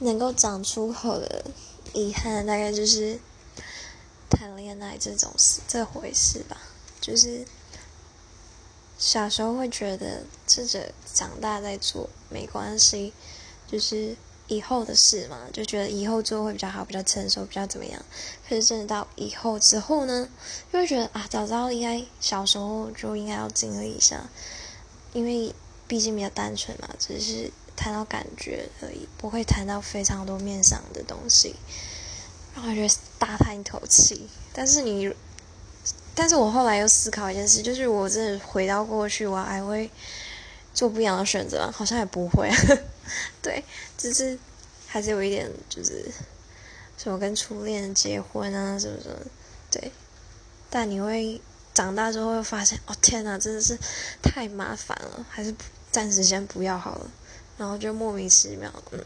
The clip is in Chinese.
能够讲出口的遗憾，大概就是谈恋爱这种事这回事吧。就是小时候会觉得这个长大再做没关系，就是以后的事嘛，就觉得以后做会比较好，比较成熟，比较怎么样。可是真的到以后之后呢，就会觉得啊，早知道应该小时候就应该要经历一下，因为毕竟比较单纯嘛，只是。谈到感觉而已，不会谈到非常多面上的东西，让我觉得大叹一口气。但是你，但是我后来又思考一件事，就是我真的回到过去，我还会做不一样的选择好像也不会。对，只是还是有一点，就是什么跟初恋结婚啊，什么什么。对，但你会长大之后会发现，哦天哪，真的是太麻烦了，还是暂时先不要好了。然后就莫名其妙，嗯，